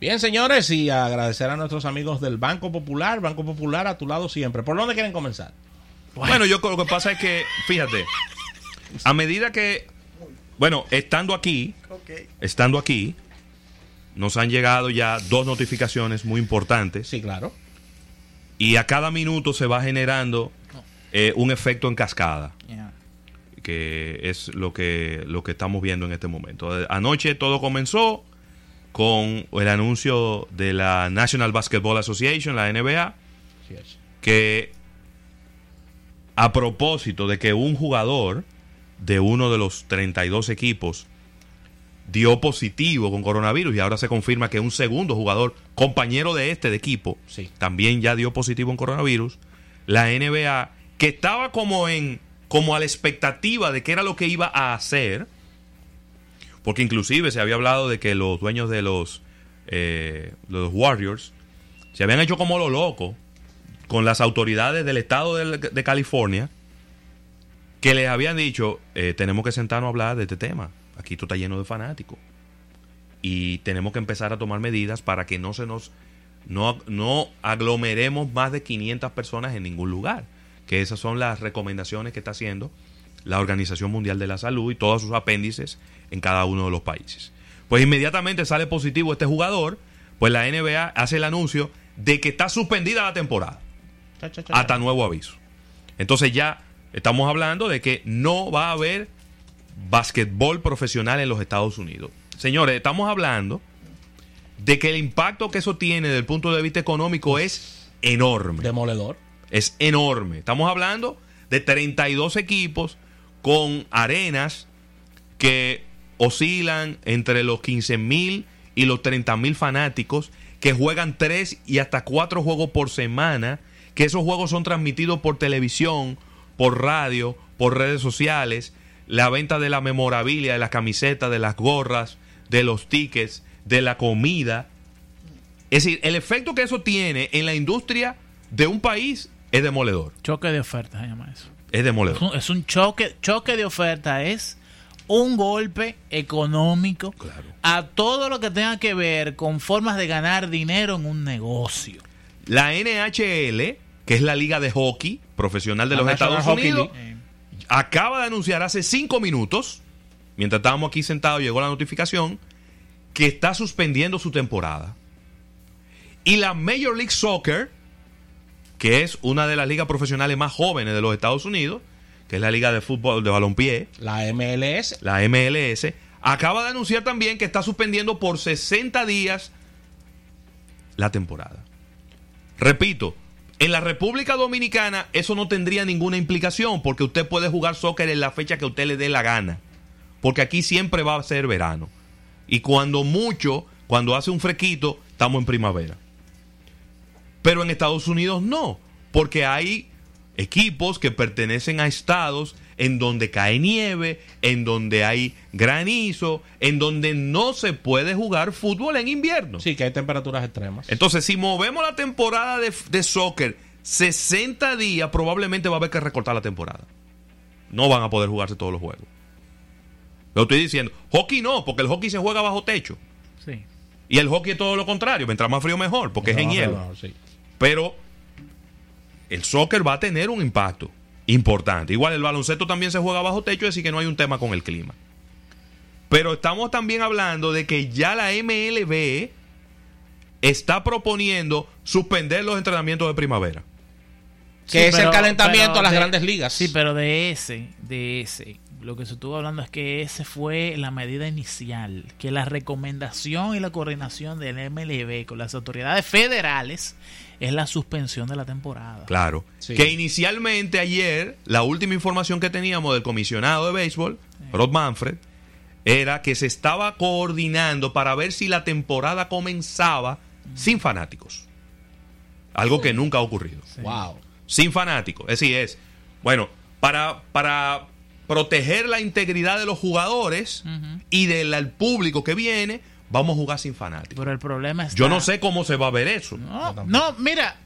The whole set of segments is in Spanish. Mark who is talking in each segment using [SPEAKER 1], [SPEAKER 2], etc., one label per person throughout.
[SPEAKER 1] Bien, señores, y agradecer a nuestros amigos del Banco Popular. Banco Popular a tu lado siempre. ¿Por dónde quieren comenzar?
[SPEAKER 2] Bueno, yo lo que pasa es que, fíjate, a medida que, bueno, estando aquí, estando aquí, nos han llegado ya dos notificaciones muy importantes.
[SPEAKER 1] Sí, claro.
[SPEAKER 2] Y a cada minuto se va generando eh, un efecto en cascada. Que es lo que, lo que estamos viendo en este momento. Anoche todo comenzó con el anuncio de la National Basketball Association, la NBA, que a propósito de que un jugador de uno de los 32 equipos dio positivo con coronavirus y ahora se confirma que un segundo jugador, compañero de este de equipo, también ya dio positivo en coronavirus, la NBA, que estaba como en como a la expectativa de qué era lo que iba a hacer, porque inclusive se había hablado de que los dueños de los, eh, los Warriors se habían hecho como lo loco con las autoridades del estado de, California que les habían dicho, eh, tenemos que sentarnos a hablar de este tema. Aquí esto está lleno de fanáticos. Y tenemos que empezar a tomar medidas para que no se nos no, no aglomeremos más de 500 personas en ningún lugar. Que esas son las recomendaciones que está haciendo la Organización Mundial de la Salud y todos sus apéndices en cada uno de los países. Pues inmediatamente sale positivo este jugador, pues la NBA hace el anuncio de que está suspendida la temporada. hasta nuevo aviso. Entonces ya estamos hablando de que no va a haber básquetbol profesional en los Estados Unidos. Señores, estamos hablando de que el impacto que eso tiene desde el punto de vista económico es enorme.
[SPEAKER 1] Demoledor.
[SPEAKER 2] Es enorme. Estamos hablando de 32 equipos con arenas que oscilan entre los 15 mil y los 30 mil fanáticos que juegan tres y hasta cuatro juegos por semana, que esos juegos son transmitidos por televisión, por radio, por redes sociales, la venta de la memorabilia, de las camisetas, de las gorras, de los tickets, de la comida. Es decir, el efecto que eso tiene en la industria de un país es demoledor.
[SPEAKER 3] Choque de oferta se llama eso.
[SPEAKER 2] Es demoledor.
[SPEAKER 3] Es un, choque, choque de oferta, es un golpe económico a todo lo que tenga que ver con formas de ganar dinero en un negocio.
[SPEAKER 2] La NHL, que es la liga de hockey profesional de los Estados Unidos, acaba de anunciar hace cinco minutos, mientras estábamos aquí sentados, llegó la notificación, que está suspendiendo su temporada. Y la Major League Soccer, que es una de las ligas profesionales más jóvenes de los Estados Unidos, que es la liga de fútbol de balompié.
[SPEAKER 1] La MLS.
[SPEAKER 2] La MLS. Acaba de anunciar también que está suspendiendo por 60 días la temporada. Repito, en la República Dominicana eso no tendría ninguna implicación porque usted puede jugar soccer en la fecha que usted le dé la gana. Porque aquí siempre va a ser verano. Y cuando mucho, cuando hace un frequito, estamos en primavera. Pero en Estados Unidos no, porque hay equipos que pertenecen a estados en donde cae nieve, en donde hay granizo, en donde no se puede jugar fútbol en invierno.
[SPEAKER 1] Sí, que hay temperaturas extremas.
[SPEAKER 2] Entonces, si movemos la temporada de, de soccer 60 días, probablemente va a haber que recortar la temporada. No van a poder jugarse todos los juegos. Lo estoy diciendo. Hockey no, porque el hockey se juega bajo techo. Sí. Y el hockey es todo lo contrario. Mientras más frío, mejor, porque es en hielo. sí. Pero el soccer va a tener un impacto importante. Igual el baloncesto también se juega bajo techo, así que no hay un tema con el clima. Pero estamos también hablando de que ya la MLB está proponiendo suspender los entrenamientos de primavera.
[SPEAKER 1] Que es el calentamiento a las grandes ligas.
[SPEAKER 3] Sí, pero de ese, de ese, lo que se estuvo hablando es que esa fue la medida inicial, que la recomendación y la coordinación del MLB con las autoridades federales es la suspensión de la temporada.
[SPEAKER 2] Claro. Que inicialmente ayer, la última información que teníamos del comisionado de béisbol, Rod Manfred, era que se estaba coordinando para ver si la temporada comenzaba sin fanáticos. Algo que nunca ha ocurrido.
[SPEAKER 1] Wow.
[SPEAKER 2] Sin fanáticos. Es decir, es, bueno, para, para proteger la integridad de los jugadores y del público que viene, vamos a jugar sin fanáticos.
[SPEAKER 3] Pero el problema es.
[SPEAKER 2] Yo no sé cómo se va a ver eso.
[SPEAKER 3] No, no mira,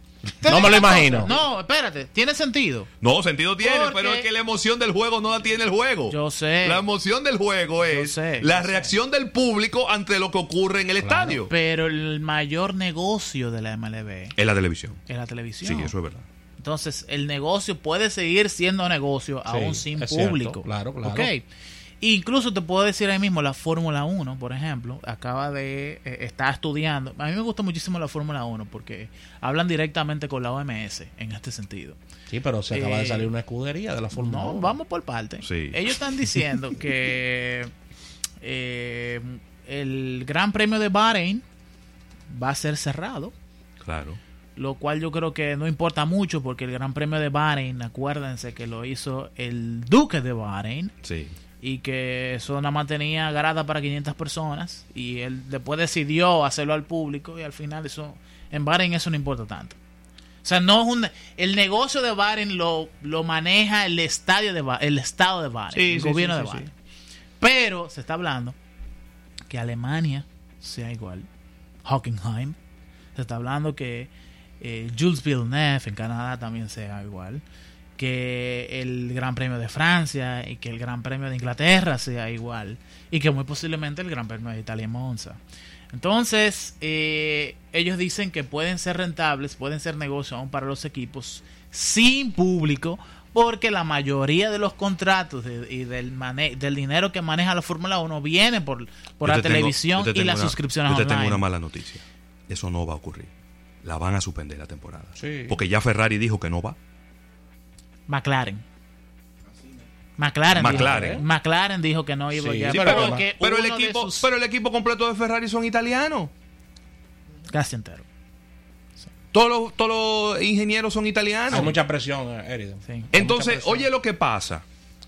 [SPEAKER 1] no me lo imagino.
[SPEAKER 3] No, espérate, tiene sentido.
[SPEAKER 2] No, sentido tiene, pero es que la emoción del juego no la tiene el juego.
[SPEAKER 3] Yo sé.
[SPEAKER 2] La emoción del juego es la reacción del público ante lo que ocurre en el estadio.
[SPEAKER 3] Pero el mayor negocio de la MLB
[SPEAKER 2] es la televisión.
[SPEAKER 3] Es la televisión.
[SPEAKER 2] Sí, eso es verdad.
[SPEAKER 3] Entonces, el negocio puede seguir siendo negocio aún sin público.
[SPEAKER 1] claro, claro.
[SPEAKER 3] Okay. Incluso te puedo decir ahí mismo la Fórmula 1, por ejemplo, acaba de eh, estar estudiando. A mí me gusta muchísimo la Fórmula 1 porque hablan directamente con la OMS en este sentido.
[SPEAKER 1] Sí, pero se acaba de eh, salir una escudería de la Fórmula 1.
[SPEAKER 3] No, vamos por parte. Ellos están diciendo que eh, el Gran Premio de Bahrein va a ser cerrado.
[SPEAKER 2] Claro.
[SPEAKER 3] Lo cual yo creo que no importa mucho porque el Gran Premio de Bahrein, acuérdense que lo hizo el Duque de Bahrein.
[SPEAKER 2] Sí
[SPEAKER 3] y que eso nada más tenía grada para 500 personas y él después decidió hacerlo al público y al final eso en Bahrein eso no importa tanto. O sea, no es un el negocio de Bahrein lo, lo maneja el estadio de el estado de Bahrein, el gobierno de Bahrein. Pero se está hablando que Alemania sea igual, Hockenheim, se está hablando que eh, Jules Villeneuve en Canadá también sea igual que el Gran Premio de Francia y que el Gran Premio de Inglaterra sea igual y que muy posiblemente el Gran Premio de Italia en Monza. Entonces, eh, ellos dicen que pueden ser rentables, pueden ser negocios aún para los equipos sin público, porque la mayoría de los contratos y del, del dinero que maneja la Fórmula 1 viene por, por la televisión y las suscripciones
[SPEAKER 2] yo
[SPEAKER 3] te
[SPEAKER 2] tengo una mala noticia. Eso no va a ocurrir. La van a suspender la temporada. Porque ya Ferrari dijo que no va.
[SPEAKER 3] McLaren. McLaren, Dijo, McLaren dijo que no iba a
[SPEAKER 2] pero, el equipo, pero el equipo completo de Ferrari son italianos.
[SPEAKER 3] Casi entero.
[SPEAKER 2] Todos, los, todos los ingenieros son italianos.
[SPEAKER 1] Hay mucha presión, eh,
[SPEAKER 2] Entonces, oye lo que pasa.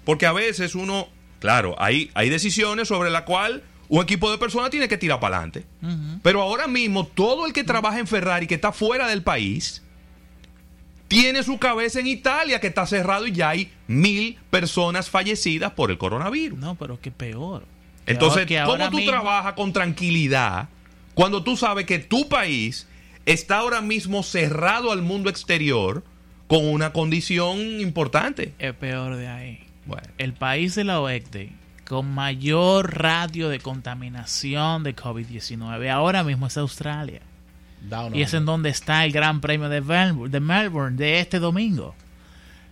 [SPEAKER 2] Porque a veces uno, claro, hay, hay decisiones sobre la cual un equipo de personas tiene que tirar para adelante. Pero ahora mismo, todo el que trabaja en Ferrari, que está fuera del país, tiene su cabeza en Italia, que está cerrado y ya hay mil personas fallecidas por el coronavirus.
[SPEAKER 3] No, pero qué peor.
[SPEAKER 2] Entonces, ¿cómo tú trabajas con tranquilidad cuando tú sabes que tu país está ahora mismo cerrado al mundo exterior con una condición importante?
[SPEAKER 3] Es peor de ahí. Bueno. El país de la OECDE con mayor radio de contaminación de COVID-19 ahora mismo es Australia y es en donde está el Gran Premio de Melbourne de, este domingo.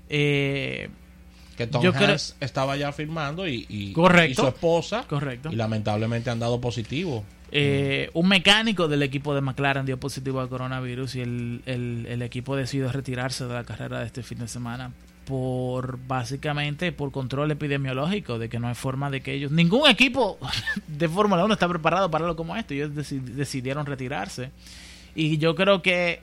[SPEAKER 3] Eh,
[SPEAKER 1] que Tom Hanks estaba ya firmando y,
[SPEAKER 3] su
[SPEAKER 1] esposa.
[SPEAKER 3] Correcto.
[SPEAKER 1] Y lamentablemente han dado positivo.
[SPEAKER 3] Eh, un mecánico del equipo de McLaren dio positivo al coronavirus y el, el, equipo decidió retirarse de la carrera de este fin de semana por básicamente por control epidemiológico de que no hay forma de que ellos ningún equipo de Fórmula 1 está preparado para algo como esto ellos decidieron retirarse y yo creo que,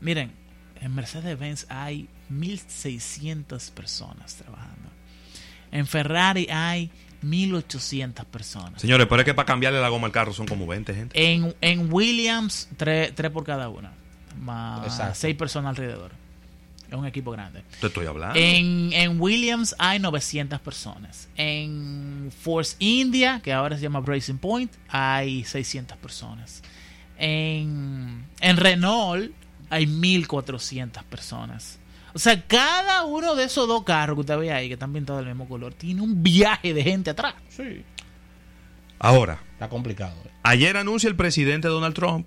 [SPEAKER 3] miren, en Mercedes-Benz hay 1.600 personas trabajando. En Ferrari hay 1.800 personas.
[SPEAKER 2] Señores, pero es que para cambiarle la goma al carro son como 20 gente.
[SPEAKER 3] En, en Williams, 3, por cada una. Más 6 personas alrededor. Es un equipo grande.
[SPEAKER 2] Te estoy hablando.
[SPEAKER 3] En, en, Williams hay 900 personas. En Force India, que ahora se llama Racing Point, hay 600 personas. En, Renault hay 1400 personas. O sea, cada uno de esos dos carros que usted ve ahí, que están pintados del mismo color, tiene un viaje de gente atrás.
[SPEAKER 1] Sí.
[SPEAKER 2] Ahora.
[SPEAKER 1] Está complicado. Eh.
[SPEAKER 2] Ayer anuncia el presidente Donald Trump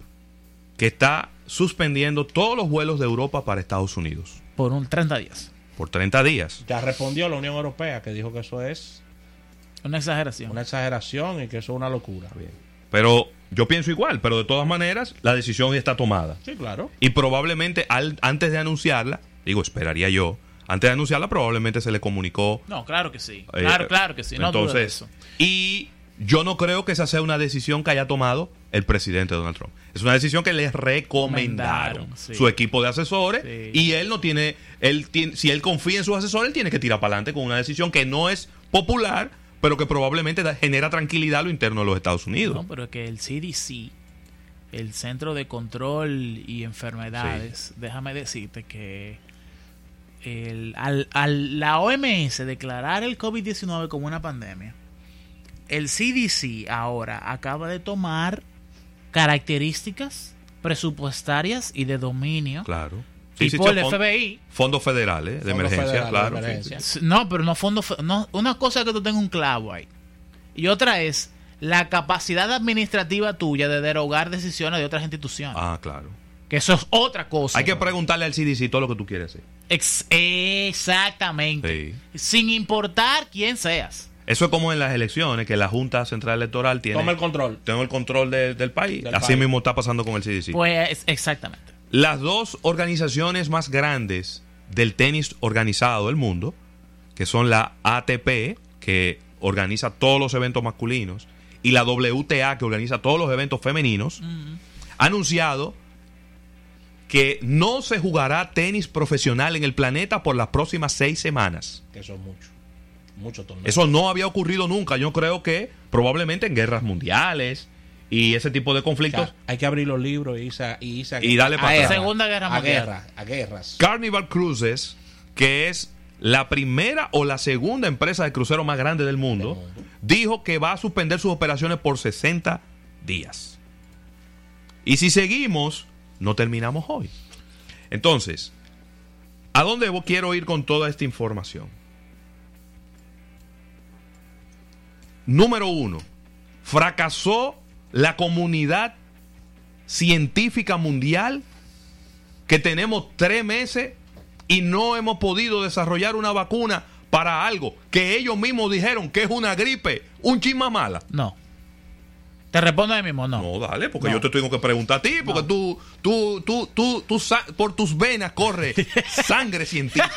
[SPEAKER 2] que está suspendiendo todos los vuelos de Europa para Estados Unidos.
[SPEAKER 3] Por un 30 días.
[SPEAKER 2] Por 30 días.
[SPEAKER 1] Ya respondió la Unión Europea, que dijo que eso es...
[SPEAKER 3] Una exageración.
[SPEAKER 1] Una exageración y que eso es una locura. Bien.
[SPEAKER 2] Pero yo pienso igual, pero de todas maneras la decisión ya está tomada.
[SPEAKER 1] Sí, claro.
[SPEAKER 2] Y probablemente antes de anunciarla, digo, esperaría yo, Antes de anunciarla, probablemente se le comunicó.
[SPEAKER 3] No, claro que sí.
[SPEAKER 2] eh,
[SPEAKER 3] Claro, claro que sí. No
[SPEAKER 2] entonces,
[SPEAKER 3] eso.
[SPEAKER 2] y yo no creo que esa sea una decisión que haya tomado el presidente Donald Trump. Es una decisión que le recomendaron
[SPEAKER 3] sí.
[SPEAKER 2] su equipo de asesores
[SPEAKER 3] Sí.
[SPEAKER 2] y él no tiene, él tiene, si él confía en sus asesores, él tiene que tirar para adelante con una decisión que no es popular, pero que probablemente da- genera tranquilidad a lo interno de los Estados Unidos.
[SPEAKER 3] No, pero es que el CDC, el Centro de Control y Enfermedades, déjame decirte que el- al, al- la OMS declarar el COVID-19 como una pandemia, el CDC ahora acaba de tomar características presupuestarias y de dominio
[SPEAKER 2] Claro. Sí, sí,
[SPEAKER 3] tipo
[SPEAKER 2] sí,
[SPEAKER 3] el FBI.
[SPEAKER 2] Fondos federales de
[SPEAKER 1] Fondos
[SPEAKER 2] emergencia,
[SPEAKER 1] federales de
[SPEAKER 2] claro.
[SPEAKER 1] emergencia.
[SPEAKER 2] sí.
[SPEAKER 3] S- No, pero no fondo. fe- No, una cosa es que tú tengas un clavo ahí. Y otra es la capacidad administrativa tuya de derogar decisiones de otras instituciones.
[SPEAKER 2] Ah, claro.
[SPEAKER 3] Que eso es otra cosa.
[SPEAKER 2] Hay que preguntarle al CDC todo lo que tú quieres hacer.
[SPEAKER 3] Ex- exactamente. Sin importar quién seas.
[SPEAKER 2] Eso es como en las elecciones, que la Junta Central Electoral tiene,
[SPEAKER 1] Toma el control.
[SPEAKER 2] tiene el control de- del país.
[SPEAKER 1] Del
[SPEAKER 2] Así
[SPEAKER 1] país.
[SPEAKER 2] mismo está pasando con el CDC.
[SPEAKER 3] Pues exactamente.
[SPEAKER 2] Las dos organizaciones más grandes del tenis organizado del mundo, que son la ATP, que organiza todos los eventos masculinos, y la WTA, que organiza todos los eventos femeninos, ha anunciado que no se jugará tenis profesional en el planeta por las próximas seis semanas.
[SPEAKER 1] Que eso es mucho.
[SPEAKER 2] Eso no había ocurrido nunca. Yo creo que probablemente en guerras mundiales y ese tipo de
[SPEAKER 1] O
[SPEAKER 2] conflictos.
[SPEAKER 1] sea, hay que abrir los libros y irse a- y, irse a-
[SPEAKER 2] Y darle
[SPEAKER 1] a
[SPEAKER 2] para atrás.
[SPEAKER 3] Segunda Guerra
[SPEAKER 1] a
[SPEAKER 3] Mundial.
[SPEAKER 1] guerra, a guerras.
[SPEAKER 2] Carnival Cruises, que es la primera o la segunda empresa de crucero más grande del mundo,
[SPEAKER 1] Del mundo.
[SPEAKER 2] dijo que va a suspender sus operaciones por 60 días. Y si seguimos, no terminamos hoy. Entonces, ¿a dónde quiero ir con toda esta información? Número uno, fracasó la comunidad científica mundial que tenemos tres meses y no hemos podido desarrollar una vacuna para algo que ellos mismos dijeron que es una gripe, un chisma mala.
[SPEAKER 3] No. Te respondo ahí mismo, no.
[SPEAKER 2] No, dale, porque
[SPEAKER 3] No.
[SPEAKER 2] yo te tengo que preguntar a ti, porque
[SPEAKER 3] No.
[SPEAKER 2] tú, tú, tú, tú, tú por tus venas corre sangre científica.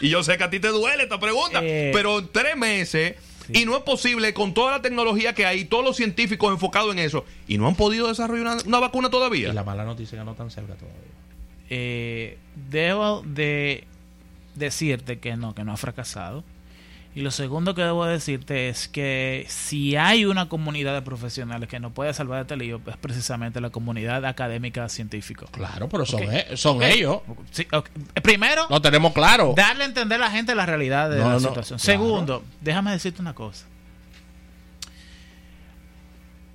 [SPEAKER 2] Y yo sé que a ti te duele esta pregunta,
[SPEAKER 3] Eh.
[SPEAKER 2] pero en tres meses, y no es posible con toda la tecnología que hay, todos los científicos enfocados en eso, y no han podido desarrollar una, una vacuna
[SPEAKER 1] Y
[SPEAKER 2] todavía.
[SPEAKER 1] la mala noticia que no tan cerca todavía.
[SPEAKER 3] Eh, debo de decirte que no, que no ha fracasado. Y lo segundo que debo decirte es que si hay una comunidad de profesionales que no puede salvar este lío, es precisamente la comunidad académica científica.
[SPEAKER 1] Claro, pero son,
[SPEAKER 3] Ok.
[SPEAKER 1] e- son ellos.
[SPEAKER 3] Sí. Primero,
[SPEAKER 1] Lo tenemos claro.
[SPEAKER 3] darle a entender a la gente la realidad de
[SPEAKER 1] No,
[SPEAKER 3] la
[SPEAKER 1] no,
[SPEAKER 3] situación.
[SPEAKER 1] claro.
[SPEAKER 3] Segundo, déjame decirte una cosa.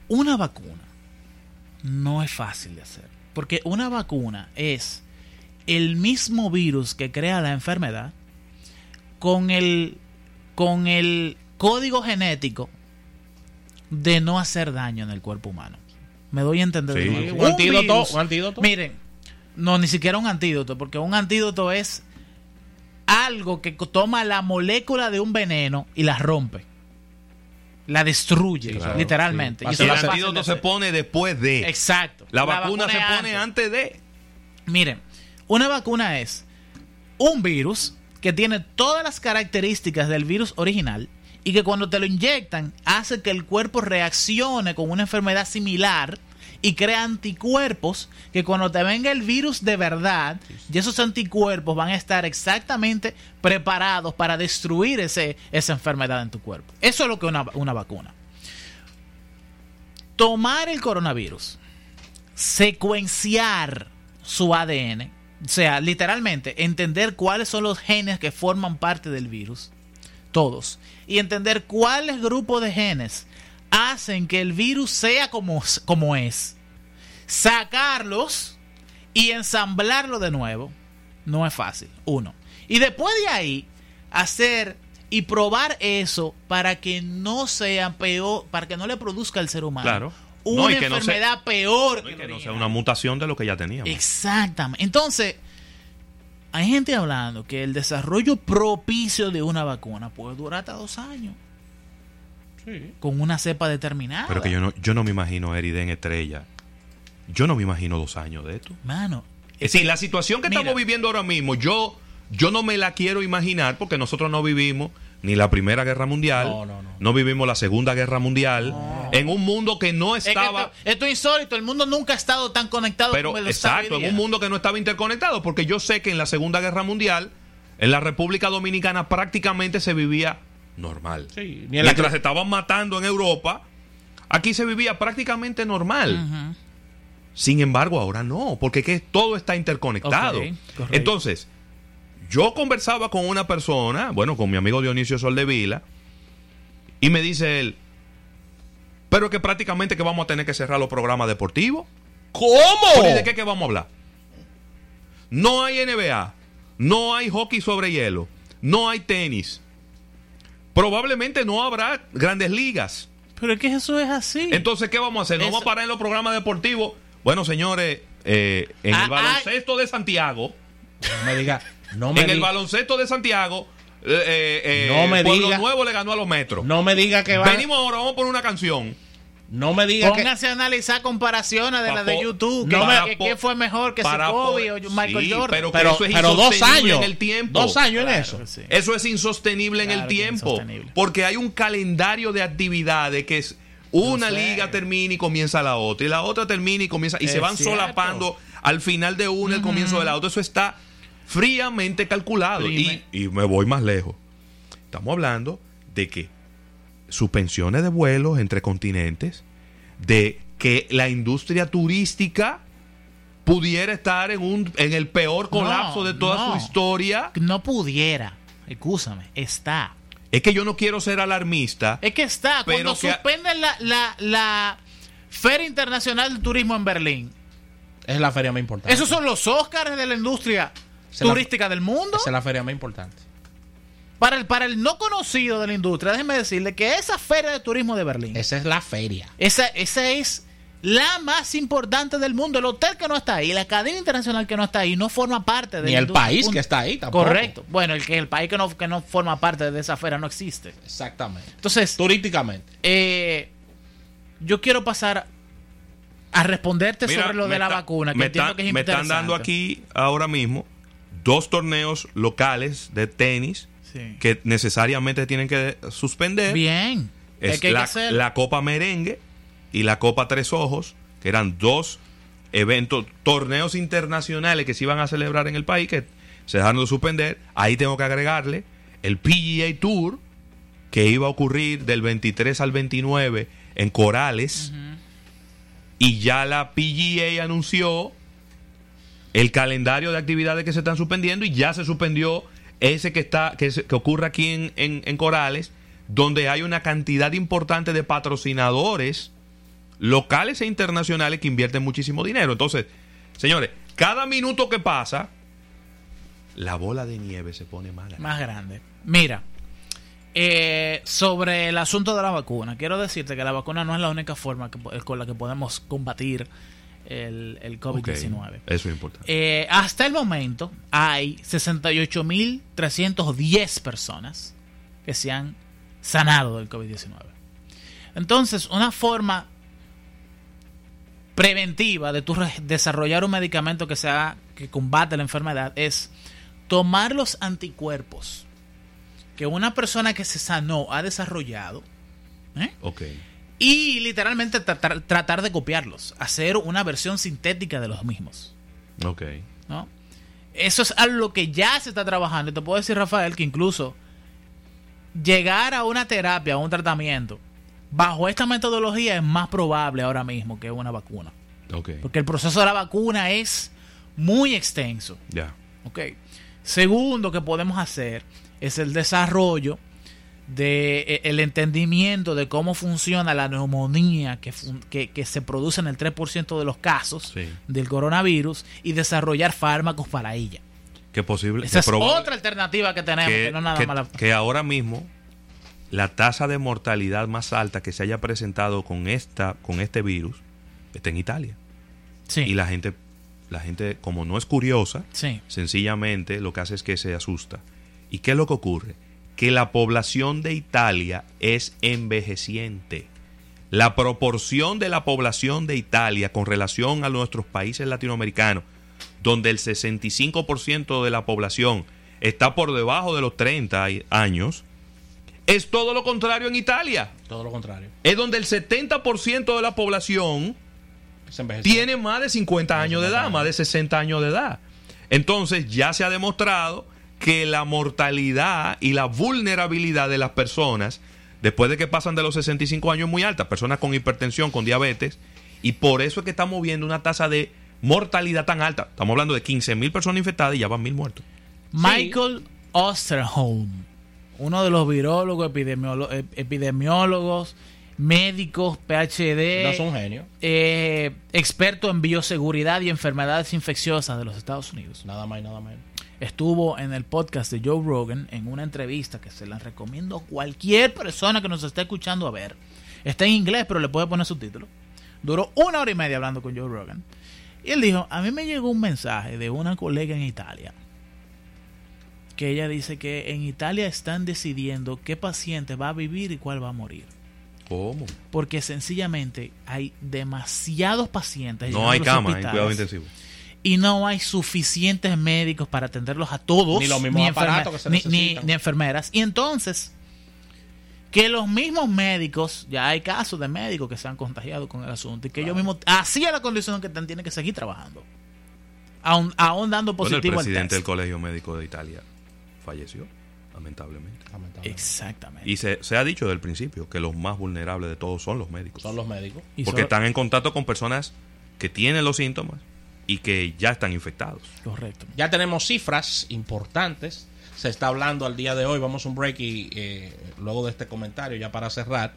[SPEAKER 3] Una vacuna no es fácil de hacer. Porque una vacuna es el mismo virus que crea la enfermedad con el, con el código genético de no hacer daño en el cuerpo humano. Me doy a entender. de
[SPEAKER 2] Sí.
[SPEAKER 3] nuevo.
[SPEAKER 1] Un antídoto,
[SPEAKER 3] virus-
[SPEAKER 1] un antídoto.
[SPEAKER 3] Miren, no, ni siquiera un antídoto, porque un antídoto es algo que toma la molécula de un veneno y la rompe. La destruye,
[SPEAKER 1] Sí, claro,
[SPEAKER 3] literalmente.
[SPEAKER 1] sí.
[SPEAKER 3] Y
[SPEAKER 2] el antídoto
[SPEAKER 3] de
[SPEAKER 2] se pone después de.
[SPEAKER 3] Exacto.
[SPEAKER 2] La, vacuna, se pone antes de.
[SPEAKER 3] Miren, una vacuna es un virus que tiene todas las características del virus original y que cuando te lo inyectan hace que el cuerpo reaccione con una enfermedad similar y crea anticuerpos que cuando te venga el virus de verdad, y esos anticuerpos van a estar exactamente preparados para destruir ese, esa enfermedad en tu cuerpo. Eso es lo que es una, una vacuna. Tomar el coronavirus, secuenciar su ADN, o sea, literalmente entender cuáles son los genes que forman parte del virus, todos, y entender cuáles grupos de genes hacen que el virus sea como, como es, sacarlos y ensamblarlo de nuevo, no es fácil, uno. Y después de ahí, hacer y probar eso para que no sea peor, para que no le produzca al ser humano
[SPEAKER 2] Claro.
[SPEAKER 3] Una
[SPEAKER 2] No, y que no sea-
[SPEAKER 3] enfermedad peor
[SPEAKER 2] No, y
[SPEAKER 3] que
[SPEAKER 2] no sea una mutación de lo que ya teníamos.
[SPEAKER 3] Exactamente. Entonces, hay gente hablando que el desarrollo propicio de una vacuna puede durar hasta dos años
[SPEAKER 1] Sí.
[SPEAKER 3] con una cepa determinada.
[SPEAKER 2] Pero que yo no, yo no me imagino Eriden Estrella. Yo no me imagino dos años de esto.
[SPEAKER 3] Mano,
[SPEAKER 2] Es decir, la situación que
[SPEAKER 3] Mira.
[SPEAKER 2] estamos viviendo ahora mismo, yo, Yo no me la quiero imaginar porque nosotros no vivimos ni la Primera Guerra Mundial,
[SPEAKER 1] No, no, no.
[SPEAKER 2] no vivimos la Segunda Guerra Mundial, en un mundo que no
[SPEAKER 3] Es que
[SPEAKER 2] estaba...
[SPEAKER 3] esto, esto es insólito. El mundo nunca ha estado tan conectado
[SPEAKER 2] Pero
[SPEAKER 3] como lo
[SPEAKER 2] exacto, en un mundo que no estaba interconectado, porque yo sé que en la Segunda Guerra Mundial, en la República Dominicana prácticamente se vivía normal.
[SPEAKER 1] Sí, ni
[SPEAKER 2] Mientras se estaban matando en Europa, aquí se vivía prácticamente normal. Sin embargo, ahora no, porque que todo está interconectado.
[SPEAKER 3] Ok, correcto.
[SPEAKER 2] Entonces, yo conversaba con una persona, bueno, con mi amigo Dionisio Soldevila, y me dice él, pero que prácticamente que vamos a tener que cerrar los programas deportivos.
[SPEAKER 1] ¿Cómo?
[SPEAKER 2] ¿y de qué que vamos a hablar? No hay NBA, no hay hockey sobre hielo, no hay tenis. Probablemente no habrá grandes ligas.
[SPEAKER 3] Pero es que eso es así.
[SPEAKER 2] Entonces, ¿qué vamos a hacer? ¿No
[SPEAKER 3] Eso-
[SPEAKER 2] vamos a parar en los programas deportivos? Bueno, señores, eh, en
[SPEAKER 3] Ah,
[SPEAKER 2] el baloncesto de Santiago,
[SPEAKER 1] No me diga. No me
[SPEAKER 2] en el baloncesto de Santiago, eh, eh, eh,
[SPEAKER 1] No me
[SPEAKER 2] Pueblo
[SPEAKER 1] diga-
[SPEAKER 2] Nuevo le ganó a los metros.
[SPEAKER 1] no me diga que va.
[SPEAKER 2] Venimos ahora, vamos a poner una canción.
[SPEAKER 1] No me diga que.
[SPEAKER 3] Póngase a analizar comparaciones de la de YouTube.
[SPEAKER 1] no
[SPEAKER 3] que,
[SPEAKER 1] me-
[SPEAKER 3] que- que fue mejor que
[SPEAKER 2] para
[SPEAKER 3] Kobe o Michael
[SPEAKER 2] Sí,
[SPEAKER 3] Jordan.
[SPEAKER 2] pero-
[SPEAKER 1] pero,
[SPEAKER 2] eso es
[SPEAKER 1] pero dos años.
[SPEAKER 2] en el tiempo.
[SPEAKER 1] Dos años en eso.
[SPEAKER 3] que sí.
[SPEAKER 2] Eso es insostenible en el
[SPEAKER 3] que
[SPEAKER 2] tiempo. Porque hay un calendario de actividades que es una
[SPEAKER 3] sé.
[SPEAKER 2] liga termina y comienza la otra. Y la otra termina y comienza. Y
[SPEAKER 3] Es
[SPEAKER 2] se van
[SPEAKER 3] cierto.
[SPEAKER 2] solapando al final de una, el comienzo de la otra. Eso está fríamente calculado. Y, y me voy más lejos. Estamos hablando de que suspensiones de vuelos entre continentes, de que la industria turística pudiera estar en un en el peor colapso
[SPEAKER 3] No,
[SPEAKER 2] de toda
[SPEAKER 3] no.
[SPEAKER 2] su historia.
[SPEAKER 3] No pudiera. Escúchame, está.
[SPEAKER 2] Es que yo no quiero ser alarmista.
[SPEAKER 3] Es que está.
[SPEAKER 2] Pero
[SPEAKER 3] Cuando
[SPEAKER 2] que-
[SPEAKER 3] suspenden la, la, la Feria Internacional de Turismo en Berlín.
[SPEAKER 1] Es la feria más importante.
[SPEAKER 3] Esos son los Óscares de la industria
[SPEAKER 1] La-
[SPEAKER 3] turística del mundo.
[SPEAKER 1] Esa es la feria más importante.
[SPEAKER 3] Para el, para el no conocido de la industria, déjeme decirle que esa Feria de Turismo de Berlín,
[SPEAKER 1] Esa es la feria.
[SPEAKER 3] esa, esa es la más importante del mundo. El hotel que no está ahí, la cadena internacional que no está ahí, no forma parte de
[SPEAKER 1] Ni
[SPEAKER 3] la
[SPEAKER 1] el
[SPEAKER 3] industria.
[SPEAKER 1] país que está ahí tampoco.
[SPEAKER 3] Correcto. Bueno, el que el país que no, que no forma parte de esa feria no existe.
[SPEAKER 1] Exactamente.
[SPEAKER 3] Entonces,
[SPEAKER 1] Turísticamente.
[SPEAKER 3] eh, yo quiero pasar a responderte
[SPEAKER 2] Mira,
[SPEAKER 3] sobre lo de la
[SPEAKER 2] está-
[SPEAKER 3] vacuna, que
[SPEAKER 2] me,
[SPEAKER 3] entiendo
[SPEAKER 2] está-
[SPEAKER 3] que es
[SPEAKER 2] me están dando aquí ahora mismo dos torneos locales de tenis
[SPEAKER 3] Sí.
[SPEAKER 2] que necesariamente tienen que suspender.
[SPEAKER 3] Bien.
[SPEAKER 2] Es
[SPEAKER 3] que
[SPEAKER 2] la, la Copa Merengue y la Copa Tres Ojos, que eran dos eventos, torneos internacionales que se iban a celebrar en el país, que se dejaron de suspender. Ahí tengo que agregarle el PGA Tour, que iba a ocurrir del 23 al 29 en Corales. Y ya la PGA anunció el calendario de actividades que se están suspendiendo y ya se suspendió ese que está que, que ocurre aquí en, en- en Corales, donde hay una cantidad importante de patrocinadores locales e internacionales que invierten muchísimo dinero. Entonces, señores, cada minuto que pasa, la bola de nieve se pone más grande.
[SPEAKER 3] más grande. Mira, eh, sobre el asunto de la vacuna, quiero decirte que la vacuna no es la única forma con la que podemos combatir el, el COVID-19.
[SPEAKER 2] Ok, Eso es importante.
[SPEAKER 3] Eh, hasta el momento hay 68.310 personas que se han sanado del COVID-19. Entonces, una forma preventiva de tu desarrollar un medicamento que sea que combate la enfermedad es tomar los anticuerpos que una persona que se sanó ha desarrollado ¿eh? Y literalmente tratar, tratar de copiarlos, hacer una versión sintética de los mismos.
[SPEAKER 2] Ok.
[SPEAKER 3] ¿no? Eso es algo que ya se está trabajando. Y te puedo decir, Rafael, que incluso llegar a una terapia, a un tratamiento, bajo esta metodología es más probable ahora mismo que una vacuna.
[SPEAKER 2] Ok.
[SPEAKER 3] Porque el proceso de la vacuna es muy extenso.
[SPEAKER 2] Ya.
[SPEAKER 3] ¿ok? Segundo que podemos hacer es el desarrollo de eh, el entendimiento de cómo funciona la neumonía que, fun- que, que se produce en el 3% de los casos
[SPEAKER 2] Sí.
[SPEAKER 3] del coronavirus y desarrollar fármacos para ella.
[SPEAKER 2] Que posible.
[SPEAKER 3] Esa
[SPEAKER 2] que
[SPEAKER 3] es otra alternativa que tenemos, que,
[SPEAKER 2] que,
[SPEAKER 3] no nada
[SPEAKER 2] que-
[SPEAKER 3] más la-
[SPEAKER 2] que ahora mismo la tasa de mortalidad más alta que se haya presentado con esta con este virus está en Italia
[SPEAKER 3] Sí,
[SPEAKER 2] y la gente la gente como no es curiosa
[SPEAKER 3] sí.
[SPEAKER 2] sencillamente lo que hace es que se asusta y qué es lo que ocurre que la población de Italia es envejeciente la proporción de la población de Italia con relación a nuestros países latinoamericanos donde el 65% de la población está por debajo de los 30 años. Es todo lo contrario en Italia.
[SPEAKER 1] Todo lo contrario.
[SPEAKER 2] Es donde el 70% de la población tiene más de 50 años de edad, más de 60 años de edad. Entonces ya se ha demostrado que la mortalidad y la vulnerabilidad de las personas después de que pasan de los 65 años es muy alta, personas con hipertensión, con diabetes, y por eso es que estamos viendo una tasa de mortalidad tan alta. Estamos hablando de 15 mil personas infectadas y ya van mil muertos.
[SPEAKER 3] Michael Osterholm, uno de los virólogos, epidemiólogos, médicos, PhD.
[SPEAKER 1] No es un genio.
[SPEAKER 3] Eh, experto en bioseguridad y enfermedades infecciosas de los Estados Unidos.
[SPEAKER 1] Nada más y nada menos
[SPEAKER 3] estuvo en el podcast de Joe Rogan en una entrevista que se la recomiendo a cualquier persona que nos esté escuchando a ver. Está en inglés, pero le puede poner subtítulos. Duró una hora y media hablando con Joe Rogan. Y él dijo, a mí me llegó un mensaje de una colega en Italia. Que ella dice que en Italia están decidiendo qué paciente va a vivir y cuál va a morir.
[SPEAKER 2] ¿Cómo?
[SPEAKER 3] Porque sencillamente hay demasiados pacientes.
[SPEAKER 2] No hay cama en cuidado intensivo
[SPEAKER 3] y no hay suficientes médicos para atenderlos a todos,
[SPEAKER 1] ni los mismos aparatos que se
[SPEAKER 3] ni, ni, enfermeras. Y entonces, que los mismos médicos, ya hay casos de médicos que se han contagiado con el asunto, y que ellos mismos, así es la condición que tienen que seguir trabajando, aún, aún dando positivo
[SPEAKER 2] el presidente del Colegio Médico de Italia falleció, lamentablemente.
[SPEAKER 3] Exactamente.
[SPEAKER 2] Y se, ha dicho desde el principio que los más vulnerables de todos son los médicos.
[SPEAKER 1] Son los médicos.
[SPEAKER 2] Porque están en contacto con personas que tienen los síntomas y que ya están infectados.
[SPEAKER 3] Correcto.
[SPEAKER 1] Ya tenemos cifras importantes. Se está hablando al día de hoy, vamos a un break y eh, luego de este comentario, ya para cerrar,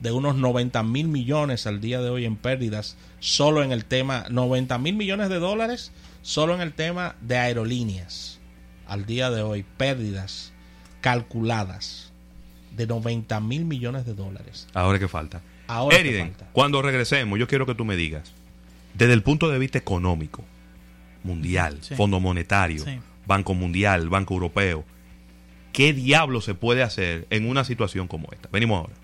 [SPEAKER 1] de unos 90 mil millones al día de hoy en pérdidas, solo en el tema, 90 mil millones de dólares, solo en el tema de aerolíneas. Al día de hoy, pérdidas calculadas de 90 mil millones de dólares.
[SPEAKER 2] Ahora que falta. Ahora Eriden, falta. cuando regresemos, yo quiero que tú me digas desde el punto de vista económico, mundial, Fondo Monetario, Banco Mundial, Banco Europeo, ¿qué diablo se puede hacer en una situación como esta? Venimos ahora.